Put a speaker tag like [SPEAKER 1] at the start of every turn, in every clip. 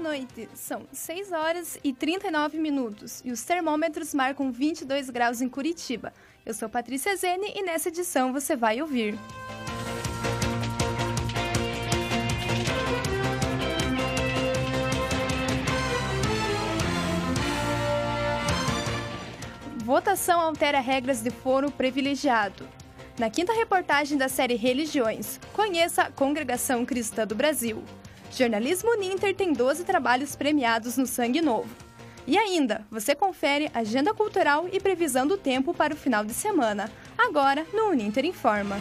[SPEAKER 1] noite. São 6 horas e 39 minutos e os termômetros marcam 22 graus em Curitiba. Eu sou Patrícia Zene e nessa edição você vai ouvir. Votação altera regras de foro privilegiado. Na quinta reportagem da série Religiões, conheça a Congregação Cristã do Brasil. Jornalismo Ninter tem 12 trabalhos premiados no Sangue Novo. E ainda, você confere agenda cultural e previsão do tempo para o final de semana, agora no Uninter Informa.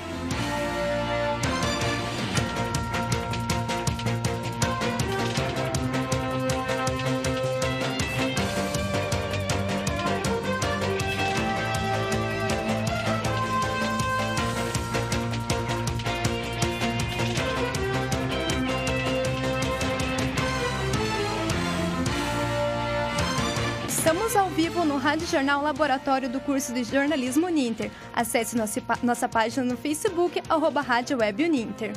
[SPEAKER 1] Rádio Jornal Laboratório do curso de Jornalismo Uninter. Acesse nossa, nossa página no Facebook, arroba Rádio Web Uninter.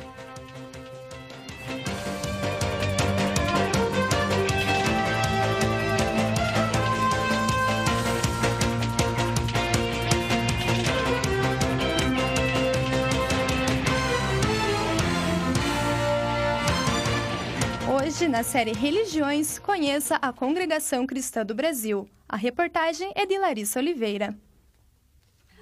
[SPEAKER 1] Hoje, na série Religiões, conheça a Congregação Cristã do Brasil. A reportagem é de Larissa Oliveira.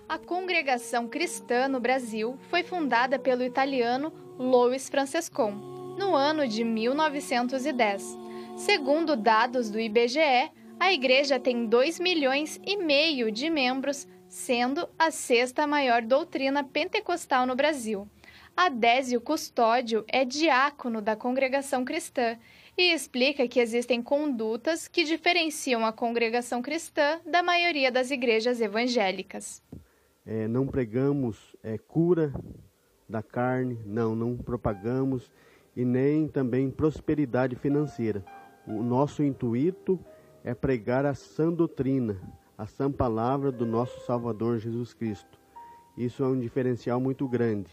[SPEAKER 2] A Congregação Cristã no Brasil foi fundada pelo italiano Louis Francescon no ano de 1910. Segundo dados do IBGE, a igreja tem 2 milhões e meio de membros, sendo a sexta maior doutrina pentecostal no Brasil. Adésio Custódio é diácono da congregação cristã e explica que existem condutas que diferenciam a congregação cristã da maioria das igrejas evangélicas.
[SPEAKER 3] É, não pregamos é, cura da carne, não, não propagamos e nem também prosperidade financeira. O nosso intuito é pregar a sã doutrina, a sã palavra do nosso Salvador Jesus Cristo. Isso é um diferencial muito grande.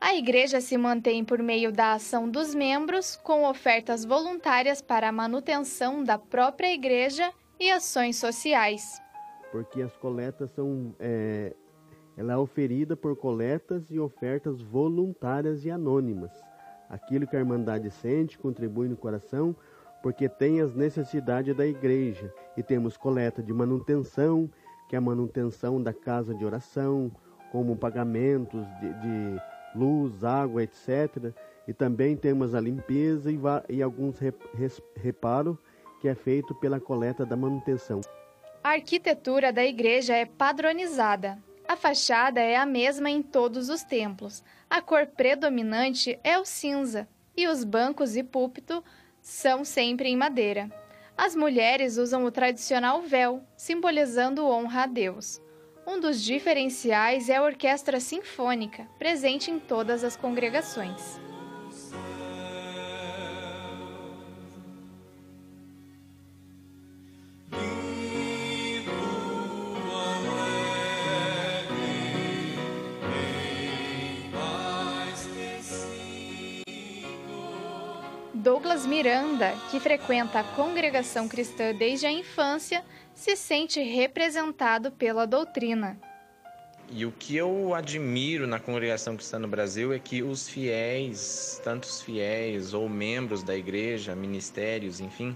[SPEAKER 2] A igreja se mantém por meio da ação dos membros, com ofertas voluntárias para a manutenção da própria igreja e ações sociais.
[SPEAKER 3] Porque as coletas são. É, ela é oferida por coletas e ofertas voluntárias e anônimas. Aquilo que a Irmandade sente, contribui no coração, porque tem as necessidades da igreja. E temos coleta de manutenção, que é a manutenção da casa de oração, como pagamentos de, de luz, água, etc. E também temos a limpeza e, e alguns reparos que é feito pela coleta da manutenção.
[SPEAKER 2] A arquitetura da igreja é padronizada. A fachada é a mesma em todos os templos. A cor predominante é o cinza e os bancos e púlpito são sempre em madeira. As mulheres usam o tradicional véu, simbolizando honra a Deus. Um dos diferenciais é a orquestra sinfônica, presente em todas as congregações. Douglas Miranda, que frequenta a congregação cristã desde a infância, se sente representado pela doutrina.
[SPEAKER 4] E o que eu admiro na congregação cristã no Brasil é que os fiéis, tantos fiéis ou membros da igreja, ministérios, enfim,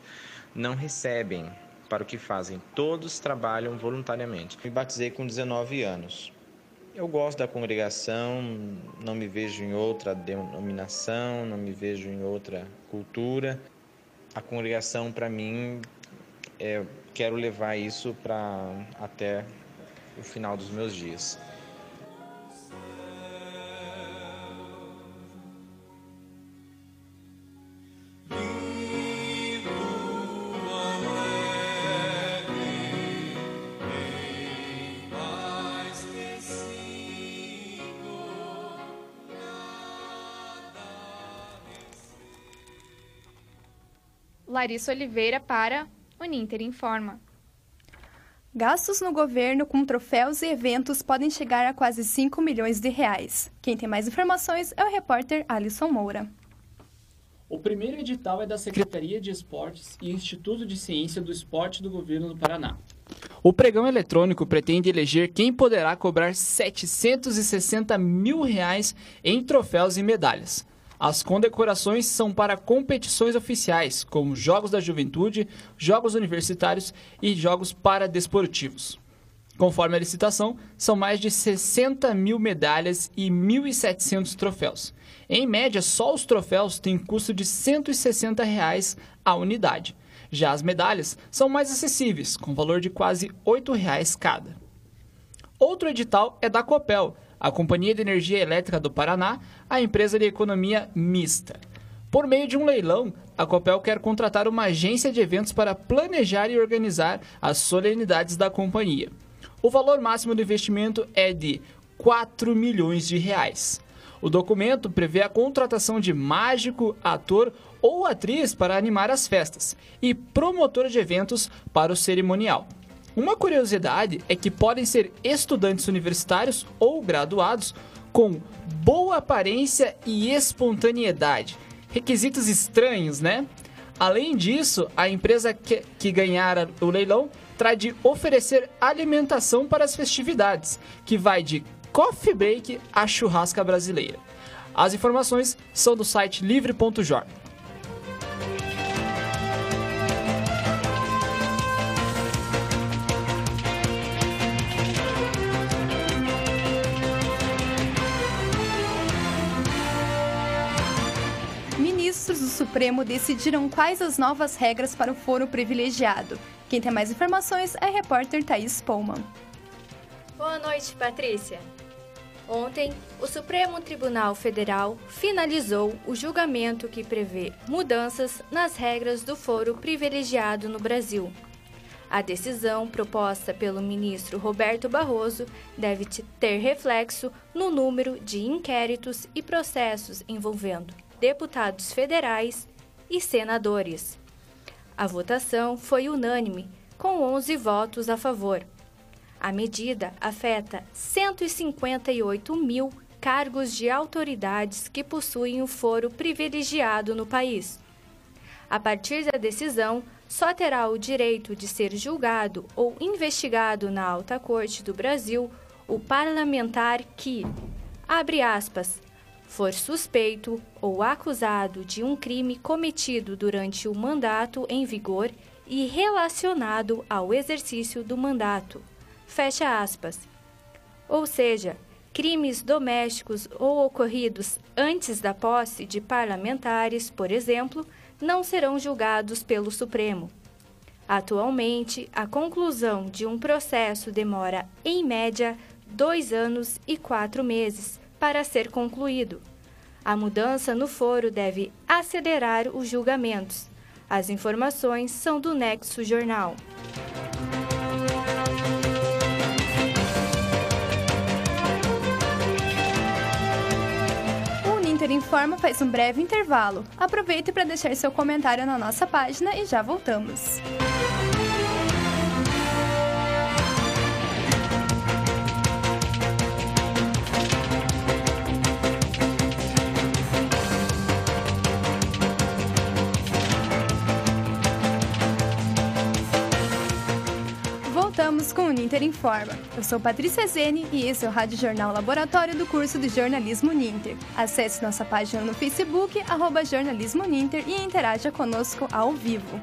[SPEAKER 4] não recebem para o que fazem. Todos trabalham voluntariamente. Me batizei com 19 anos. Eu gosto da congregação, não me vejo em outra denominação, não me vejo em outra cultura. A congregação, para mim, é quero levar isso para até o final dos meus dias.
[SPEAKER 2] Larissa Oliveira para Uninter informa.
[SPEAKER 1] Gastos no governo com troféus e eventos podem chegar a quase 5 milhões de reais. Quem tem mais informações é o repórter Alisson Moura.
[SPEAKER 5] O primeiro edital é da Secretaria de Esportes e Instituto de Ciência do Esporte do Governo do Paraná. O pregão eletrônico pretende eleger quem poderá cobrar 760 mil reais em troféus e medalhas. As condecorações são para competições oficiais, como Jogos da Juventude, Jogos Universitários e Jogos Paradesportivos. Conforme a licitação, são mais de 60 mil medalhas e 1.700 troféus. Em média, só os troféus têm custo de 160 reais a unidade. Já as medalhas são mais acessíveis, com valor de quase 8 reais cada. Outro edital é da Copel, a Companhia de Energia Elétrica do Paraná, a empresa de economia mista. Por meio de um leilão, a Copel quer contratar uma agência de eventos para planejar e organizar as solenidades da companhia. O valor máximo do investimento é de 4 milhões de reais. O documento prevê a contratação de mágico, ator ou atriz para animar as festas e promotor de eventos para o cerimonial. Uma curiosidade é que podem ser estudantes universitários ou graduados com boa aparência e espontaneidade. Requisitos estranhos, né? Além disso, a empresa que, que ganhar o leilão terá de oferecer alimentação para as festividades, que vai de coffee break a churrasca brasileira. As informações são do site livre.jor.
[SPEAKER 1] do Supremo decidiram quais as novas regras para o foro privilegiado. Quem tem mais informações é a repórter Thaís Pullman.
[SPEAKER 6] Boa noite, Patrícia. Ontem, o Supremo Tribunal Federal finalizou o julgamento que prevê mudanças nas regras do foro privilegiado no Brasil. A decisão proposta pelo ministro Roberto Barroso deve ter reflexo no número de inquéritos e processos envolvendo deputados federais e senadores. A votação foi unânime, com 11 votos a favor. A medida afeta 158 mil cargos de autoridades que possuem o foro privilegiado no país. A partir da decisão, só terá o direito de ser julgado ou investigado na Alta Corte do Brasil o parlamentar que, abre aspas, for suspeito ou acusado de um crime cometido durante o mandato em vigor e relacionado ao exercício do mandato Fecha aspas. Ou seja, crimes domésticos ou ocorridos antes da posse de parlamentares, por exemplo, não serão julgados pelo Supremo. Atualmente, a conclusão de um processo demora, em média, dois anos e quatro meses para ser concluído. A mudança no foro deve acelerar os julgamentos. As informações são do Nexo Jornal.
[SPEAKER 1] Inter Informa faz um breve intervalo. Aproveite para deixar seu comentário na nossa página e já voltamos. Voltamos com o Ninter Informa. Eu sou Patrícia Zene e esse é o Rádio Jornal Laboratório do curso de Jornalismo Ninter. Acesse nossa página no Facebook, arroba Jornalismo Ninter e interaja conosco ao vivo.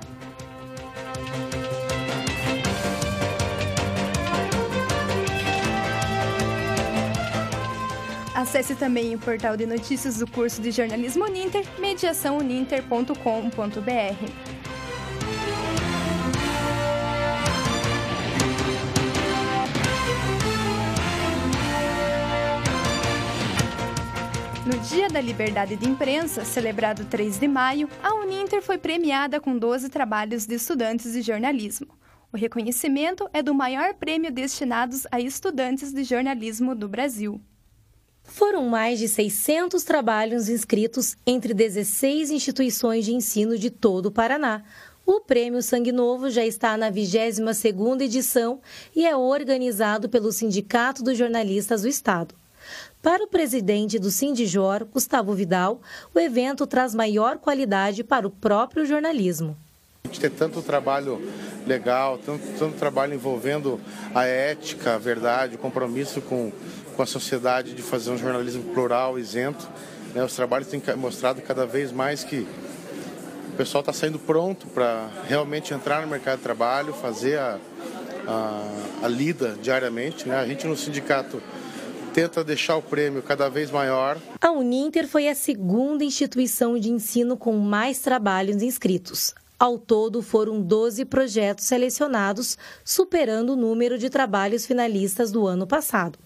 [SPEAKER 1] Acesse também o portal de notícias do curso de Jornalismo Ninter, mediaçãouninter.com.br. No Dia da Liberdade de Imprensa, celebrado 3 de maio, a Uninter foi premiada com 12 trabalhos de estudantes de jornalismo. O reconhecimento é do maior prêmio destinado a estudantes de jornalismo do Brasil.
[SPEAKER 7] Foram mais de 600 trabalhos inscritos entre 16 instituições de ensino de todo o Paraná. O Prêmio Sangue Novo já está na 22ª edição e é organizado pelo Sindicato dos Jornalistas do Estado. Para o presidente do Sindijor, Gustavo Vidal, o evento traz maior qualidade para o próprio jornalismo.
[SPEAKER 8] A gente tem tanto trabalho legal, tanto, tanto trabalho envolvendo a ética, a verdade, o compromisso com, com a sociedade de fazer um jornalismo plural, isento. Né? Os trabalhos têm mostrado cada vez mais que o pessoal está saindo pronto para realmente entrar no mercado de trabalho, fazer a, a, a lida diariamente. Né? A gente no sindicato tenta deixar o prêmio cada vez maior.
[SPEAKER 7] A Uninter foi a segunda instituição de ensino com mais trabalhos inscritos. Ao todo, foram 12 projetos selecionados, superando o número de trabalhos finalistas do ano passado.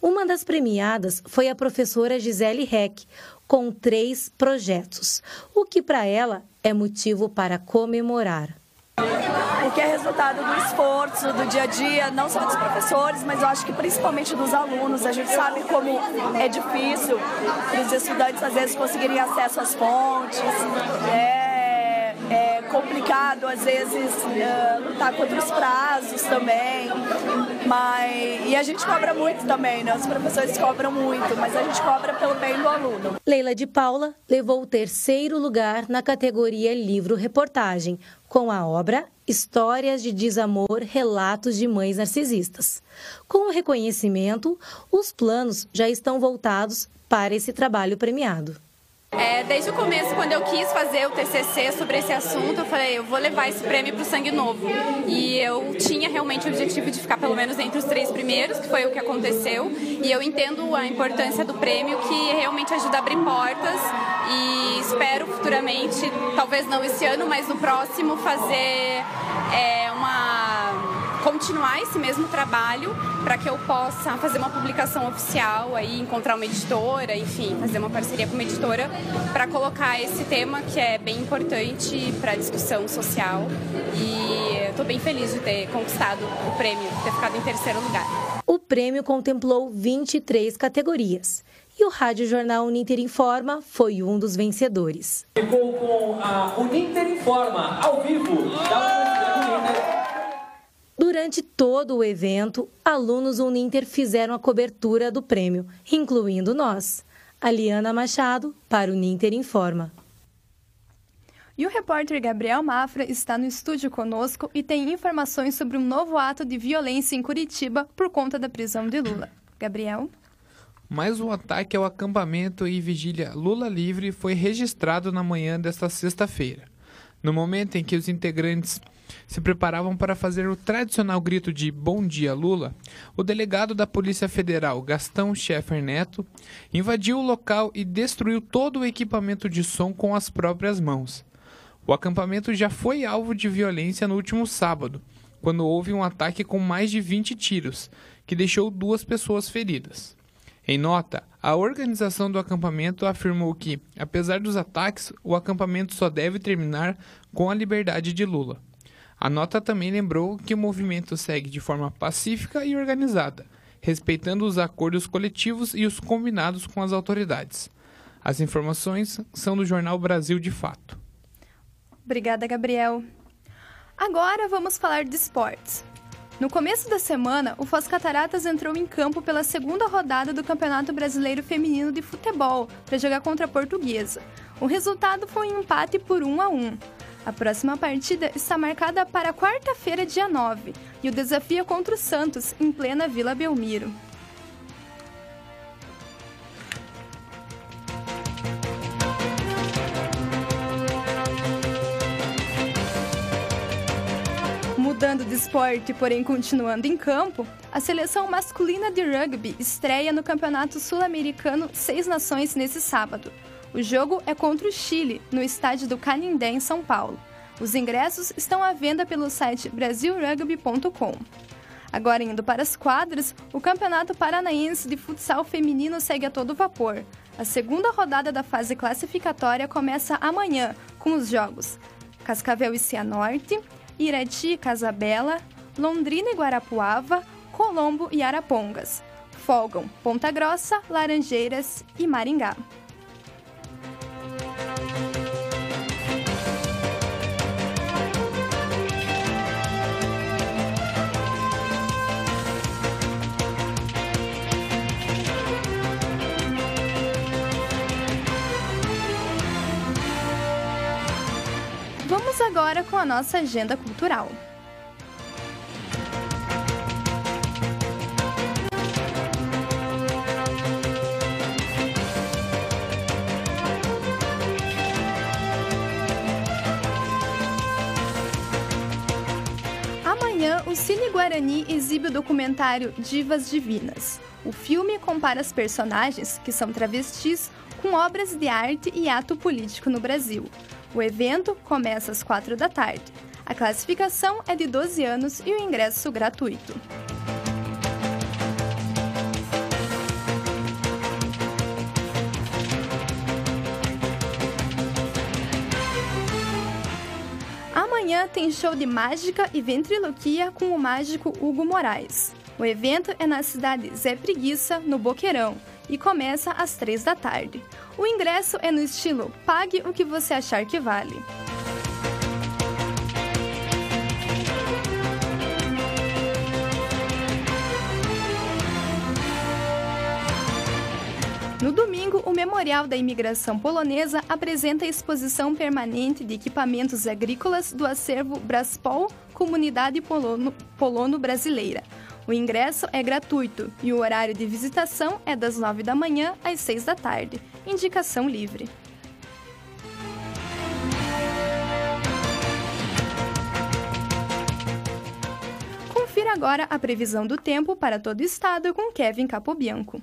[SPEAKER 7] Uma das premiadas foi a professora Gisele Reck, com três projetos, o que para ela é motivo para comemorar
[SPEAKER 9] porque é resultado do esforço, do dia a dia, não só dos professores, mas eu acho que principalmente dos alunos. A gente sabe como é difícil os estudantes, às vezes, conseguirem acesso às fontes. É, é complicado, às vezes, uh, lutar contra os prazos também. Mas, e a gente cobra muito também, né? Os professores cobram muito, mas a gente cobra pelo bem do aluno.
[SPEAKER 7] Leila de Paula levou o terceiro lugar na categoria livro-reportagem, com a obra Histórias de Desamor Relatos de Mães Narcisistas. Com o reconhecimento, os planos já estão voltados para esse trabalho premiado.
[SPEAKER 10] É, desde o começo, quando eu quis fazer o TCC sobre esse assunto, eu falei, eu vou levar esse prêmio para o Sangue Novo. E eu tinha realmente o objetivo de ficar pelo menos entre os três primeiros, que foi o que aconteceu. E eu entendo a importância do prêmio, que realmente ajuda a abrir portas. E espero futuramente, talvez não esse ano, mas no próximo, fazer continuar esse mesmo trabalho para que eu possa fazer uma publicação oficial aí, encontrar uma editora, enfim, fazer uma parceria com uma editora para colocar esse tema que é bem importante para a discussão social e estou bem feliz de ter conquistado o prêmio, ter ficado em terceiro lugar.
[SPEAKER 7] O prêmio contemplou 23 categorias e o Rádio Jornal Uninter Informa foi um dos vencedores.
[SPEAKER 11] Ficou com a Uninter Informa, ao vivo, da Uninter.
[SPEAKER 7] Durante todo o evento, alunos Uninter fizeram a cobertura do prêmio, incluindo nós. Aliana Machado, para o Uninter Informa.
[SPEAKER 1] E o repórter Gabriel Mafra está no estúdio conosco e tem informações sobre um novo ato de violência em Curitiba por conta da prisão de Lula. Gabriel?
[SPEAKER 12] Mais um ataque ao acampamento e vigília Lula Livre foi registrado na manhã desta sexta-feira. No momento em que os integrantes se preparavam para fazer o tradicional grito de Bom Dia Lula, o delegado da Polícia Federal, Gastão Scheffer Neto, invadiu o local e destruiu todo o equipamento de som com as próprias mãos. O acampamento já foi alvo de violência no último sábado, quando houve um ataque com mais de 20 tiros, que deixou duas pessoas feridas. Em nota, a organização do acampamento afirmou que, apesar dos ataques, o acampamento só deve terminar com a liberdade de Lula. A nota também lembrou que o movimento segue de forma pacífica e organizada, respeitando os acordos coletivos e os combinados com as autoridades. As informações são do jornal Brasil de Fato.
[SPEAKER 1] Obrigada, Gabriel. Agora vamos falar de esportes. No começo da semana, o Foz Cataratas entrou em campo pela segunda rodada do Campeonato Brasileiro Feminino de Futebol para jogar contra a Portuguesa. O resultado foi um empate por 1 a 1. A próxima partida está marcada para quarta-feira, dia 9, e o desafio é contra o Santos, em plena Vila Belmiro. Esporte, porém continuando em campo, a seleção masculina de rugby estreia no Campeonato Sul-Americano Seis Nações nesse sábado. O jogo é contra o Chile, no estádio do Canindé, em São Paulo. Os ingressos estão à venda pelo site brasilrugby.com. Agora indo para as quadras, o Campeonato Paranaense de Futsal Feminino segue a todo vapor. A segunda rodada da fase classificatória começa amanhã, com os jogos Cascavel e Cianorte, Irati Casabela, Londrina e Guarapuava, Colombo e Arapongas. Folgam Ponta Grossa, Laranjeiras e Maringá. Agora com a nossa agenda cultural. Amanhã, o Cine Guarani exibe o documentário Divas Divinas. O filme compara as personagens, que são travestis, com obras de arte e ato político no Brasil. O evento começa às 4 da tarde. A classificação é de 12 anos e o ingresso gratuito. Amanhã tem show de mágica e ventriloquia com o mágico Hugo Moraes. O evento é na cidade Zé Preguiça, no Boqueirão, e começa às 3 da tarde. O ingresso é no estilo Pague o que você achar que vale. No domingo, o Memorial da Imigração Polonesa apresenta a exposição permanente de equipamentos agrícolas do acervo Braspol Comunidade Polono, Polono Brasileira. O ingresso é gratuito e o horário de visitação é das 9 da manhã às 6 da tarde. Indicação livre. Confira agora a previsão do tempo para todo o estado com Kevin Capobianco.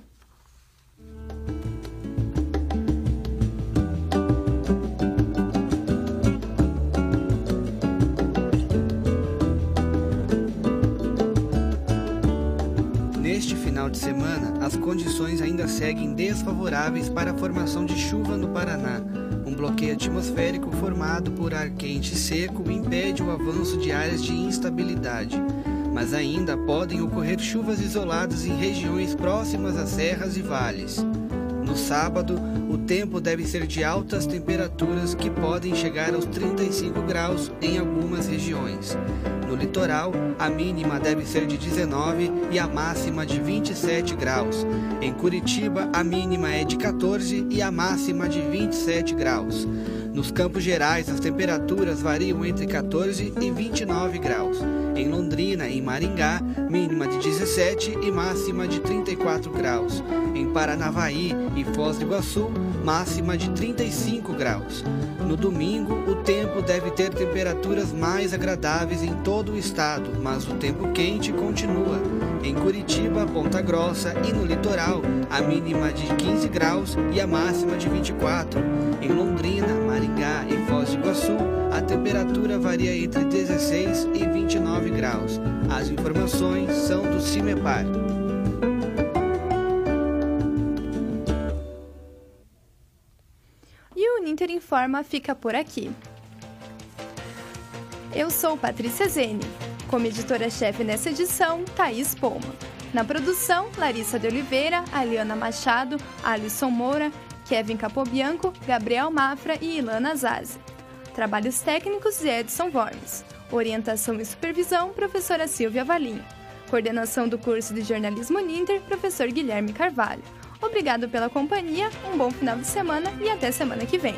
[SPEAKER 13] Final de semana, as condições ainda seguem desfavoráveis para a formação de chuva no Paraná. Um bloqueio atmosférico formado por ar quente e seco impede o avanço de áreas de instabilidade. Mas ainda podem ocorrer chuvas isoladas em regiões próximas às serras e vales. No sábado, o tempo deve ser de altas temperaturas que podem chegar aos 35 graus em algumas regiões. No litoral, a mínima deve ser de 19 e a máxima de 27 graus. Em Curitiba, a mínima é de 14 e a máxima de 27 graus. Nos Campos Gerais, as temperaturas variam entre 14 e 29 graus. Em Londrina e Maringá, mínima de 17 e máxima de 34 graus. Em Paranavaí e Foz do Iguaçu, máxima de 35 graus. No domingo, o tempo deve ter temperaturas mais agradáveis em todo o estado, mas o tempo quente continua. Em Curitiba, Ponta Grossa e no litoral, a mínima de 15 graus e a máxima de 24. Em Londrina, Maringá e Foz do Iguaçu, a temperatura varia entre 16 e 29 graus. As informações são do CIMEPAR.
[SPEAKER 1] E o Uninter Informa fica por aqui. Eu sou Patrícia Zene. Como editora-chefe nessa edição, Thaís Poma. Na produção, Larissa de Oliveira, Aliana Machado, Alisson Moura, Kevin Capobianco, Gabriel Mafra e Ilana Zazi. Trabalhos técnicos de Edson Worms. Orientação e supervisão, professora Silvia Valim. Coordenação do curso de jornalismo Ninter, professor Guilherme Carvalho. Obrigado pela companhia, um bom final de semana e até semana que vem.